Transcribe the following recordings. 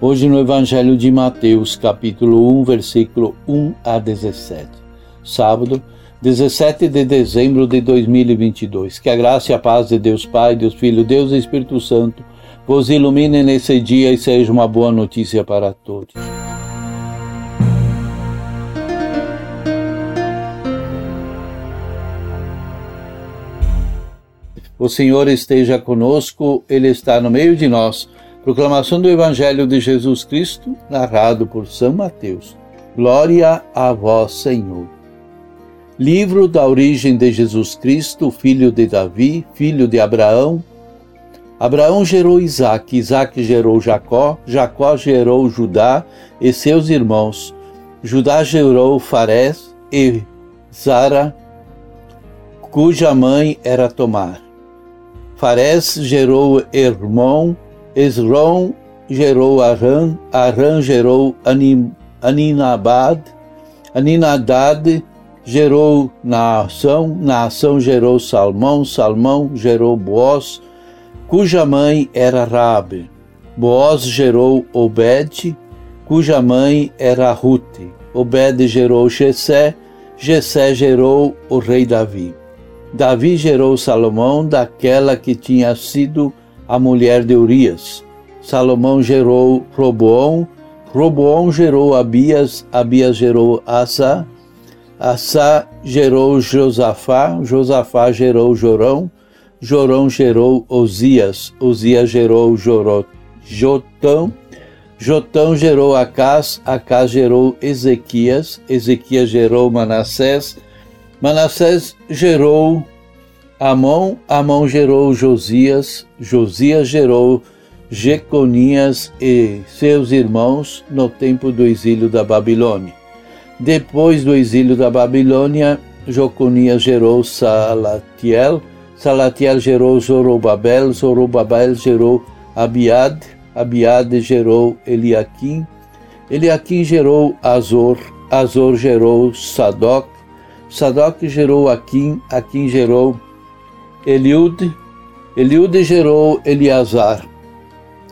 Hoje no Evangelho de Mateus, capítulo 1, versículo 1 a 17. Sábado, 17 de dezembro de 2022. Que a graça e a paz de Deus Pai, Deus Filho, Deus e Espírito Santo vos ilumine nesse dia e seja uma boa notícia para todos. O Senhor esteja conosco, Ele está no meio de nós. Proclamação do Evangelho de Jesus Cristo, narrado por São Mateus. Glória a vós, Senhor. Livro da origem de Jesus Cristo, filho de Davi, filho de Abraão. Abraão gerou Isaac, Isaac gerou Jacó, Jacó gerou Judá e seus irmãos. Judá gerou Farés e Zara, cuja mãe era Tomar. Farés gerou Hermon, Esrom gerou Arã, Arã gerou Aninabad, Aninadad gerou Naação, Naação gerou Salmão, Salmão gerou Boaz, cuja mãe era Rabe. Boaz gerou Obed, cuja mãe era Rute. Obed gerou Jessé, Jessé gerou o rei Davi. Davi gerou Salomão daquela que tinha sido a mulher de Urias. Salomão gerou Roboão, Roboão gerou Abias, Abias gerou Asa, Asa gerou Josafá, Josafá gerou Jorão, Jorão gerou Osias, Osias gerou Joró, Jotão, Jotão gerou Acás, Acás gerou Ezequias, Ezequias gerou Manassés, Manassés gerou Amon, Amon gerou Josias, Josias gerou Jeconias e seus irmãos no tempo do exílio da Babilônia. Depois do exílio da Babilônia, Joconias gerou Salatiel, Salatiel gerou Zorobabel, Zorobabel gerou Abiad, Abiad gerou Eliakim, Eliakim gerou Azor, Azor gerou Sadoc, Sadoc gerou Aquim, Aquim gerou Eliude, Eliude gerou Eleazar,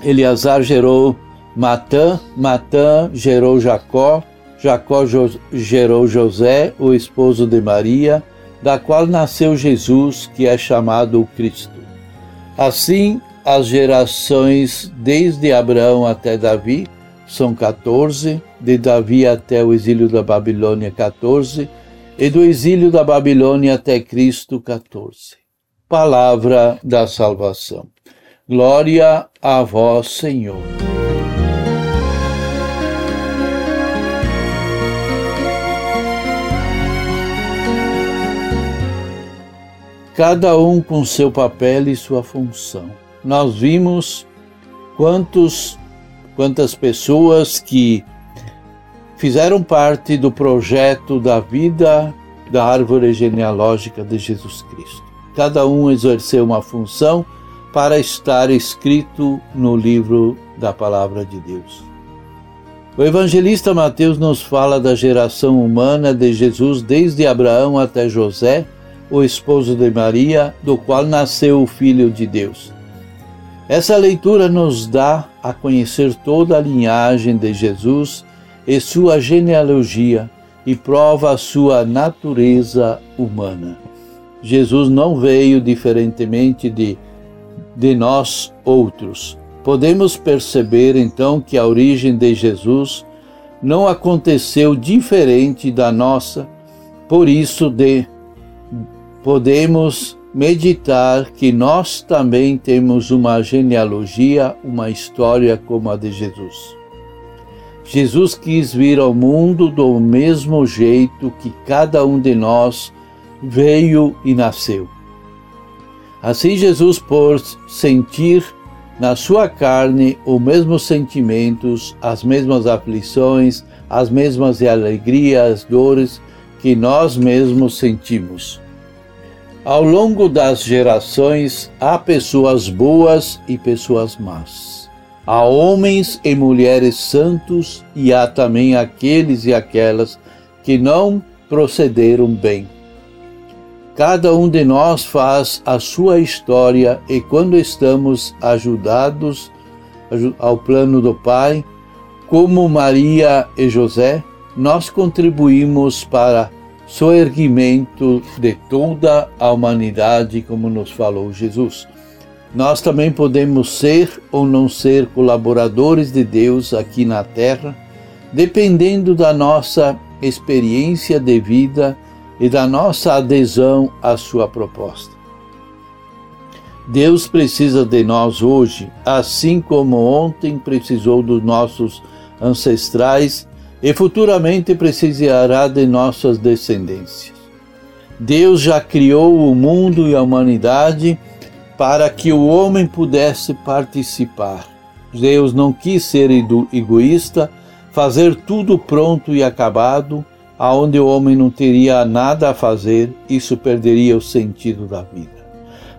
Eleazar gerou Matã, Matã gerou Jacó, Jacó gerou José, o esposo de Maria, da qual nasceu Jesus, que é chamado o Cristo. Assim, as gerações desde Abraão até Davi são 14, de Davi até o exílio da Babilônia 14, e do exílio da Babilônia até Cristo 14 palavra da salvação. Glória a vós, Senhor. Cada um com seu papel e sua função. Nós vimos quantos, quantas pessoas que fizeram parte do projeto da vida da árvore genealógica de Jesus Cristo cada um exerceu uma função para estar escrito no livro da palavra de Deus. O evangelista Mateus nos fala da geração humana de Jesus desde Abraão até José, o esposo de Maria, do qual nasceu o Filho de Deus. Essa leitura nos dá a conhecer toda a linhagem de Jesus e sua genealogia e prova a sua natureza humana. Jesus não veio diferentemente de, de nós outros. Podemos perceber então que a origem de Jesus não aconteceu diferente da nossa, por isso de podemos meditar que nós também temos uma genealogia, uma história como a de Jesus. Jesus quis vir ao mundo do mesmo jeito que cada um de nós veio e nasceu. Assim, Jesus, por sentir na sua carne os mesmos sentimentos, as mesmas aflições, as mesmas alegrias, dores que nós mesmos sentimos. Ao longo das gerações, há pessoas boas e pessoas más. Há homens e mulheres santos e há também aqueles e aquelas que não procederam bem. Cada um de nós faz a sua história e quando estamos ajudados ao plano do Pai, como Maria e José, nós contribuímos para soerguimento de toda a humanidade, como nos falou Jesus. Nós também podemos ser ou não ser colaboradores de Deus aqui na Terra, dependendo da nossa experiência de vida e da nossa adesão à Sua proposta. Deus precisa de nós hoje, assim como ontem precisou dos nossos ancestrais e futuramente precisará de nossas descendências. Deus já criou o mundo e a humanidade para que o homem pudesse participar. Deus não quis ser egoísta, fazer tudo pronto e acabado, aonde o homem não teria nada a fazer, isso perderia o sentido da vida.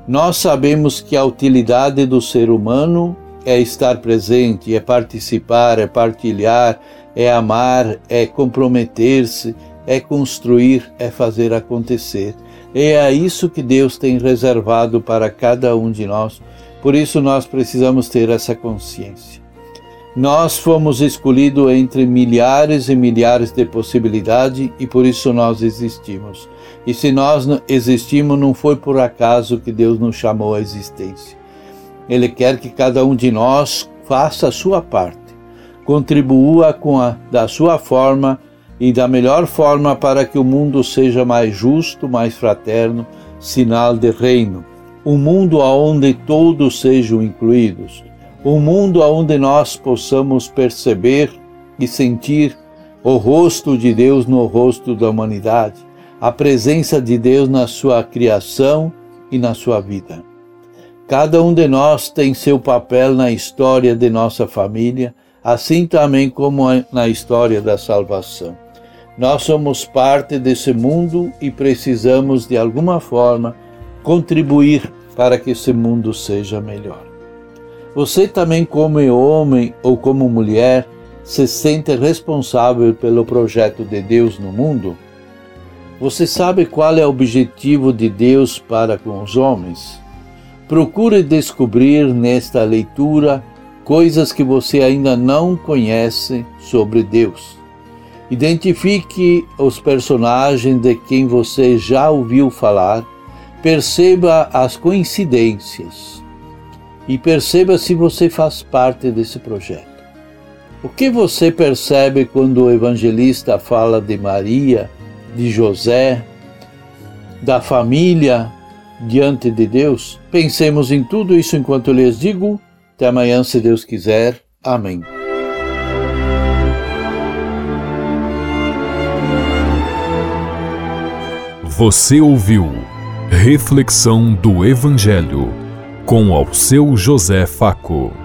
Nós sabemos que a utilidade do ser humano é estar presente, é participar, é partilhar, é amar, é comprometer-se, é construir, é fazer acontecer. E é isso que Deus tem reservado para cada um de nós. Por isso nós precisamos ter essa consciência. Nós fomos escolhidos entre milhares e milhares de possibilidades e por isso nós existimos. E se nós existimos, não foi por acaso que Deus nos chamou à existência. Ele quer que cada um de nós faça a sua parte contribua com a da sua forma e da melhor forma para que o mundo seja mais justo, mais fraterno, sinal de reino. Um mundo onde todos sejam incluídos. Um mundo onde nós possamos perceber e sentir o rosto de Deus no rosto da humanidade, a presença de Deus na sua criação e na sua vida. Cada um de nós tem seu papel na história de nossa família, assim também como na história da salvação. Nós somos parte desse mundo e precisamos, de alguma forma, contribuir para que esse mundo seja melhor. Você também, como homem ou como mulher, se sente responsável pelo projeto de Deus no mundo? Você sabe qual é o objetivo de Deus para com os homens? Procure descobrir nesta leitura coisas que você ainda não conhece sobre Deus. Identifique os personagens de quem você já ouviu falar, perceba as coincidências e perceba se você faz parte desse projeto. O que você percebe quando o evangelista fala de Maria, de José, da família diante de Deus? Pensemos em tudo isso enquanto eu lhes digo até amanhã, se Deus quiser. Amém. Você ouviu Reflexão do Evangelho com ao seu José Faco.